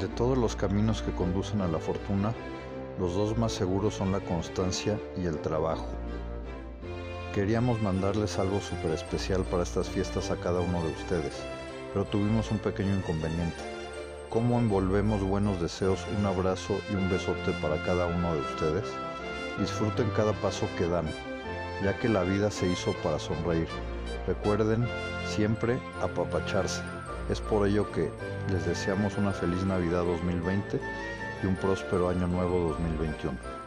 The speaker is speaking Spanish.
De todos los caminos que conducen a la fortuna, los dos más seguros son la constancia y el trabajo. Queríamos mandarles algo súper especial para estas fiestas a cada uno de ustedes, pero tuvimos un pequeño inconveniente. ¿Cómo envolvemos buenos deseos, un abrazo y un besote para cada uno de ustedes? Disfruten cada paso que dan, ya que la vida se hizo para sonreír. Recuerden siempre apapacharse. Es por ello que les deseamos una feliz Navidad 2020 y un próspero año nuevo 2021.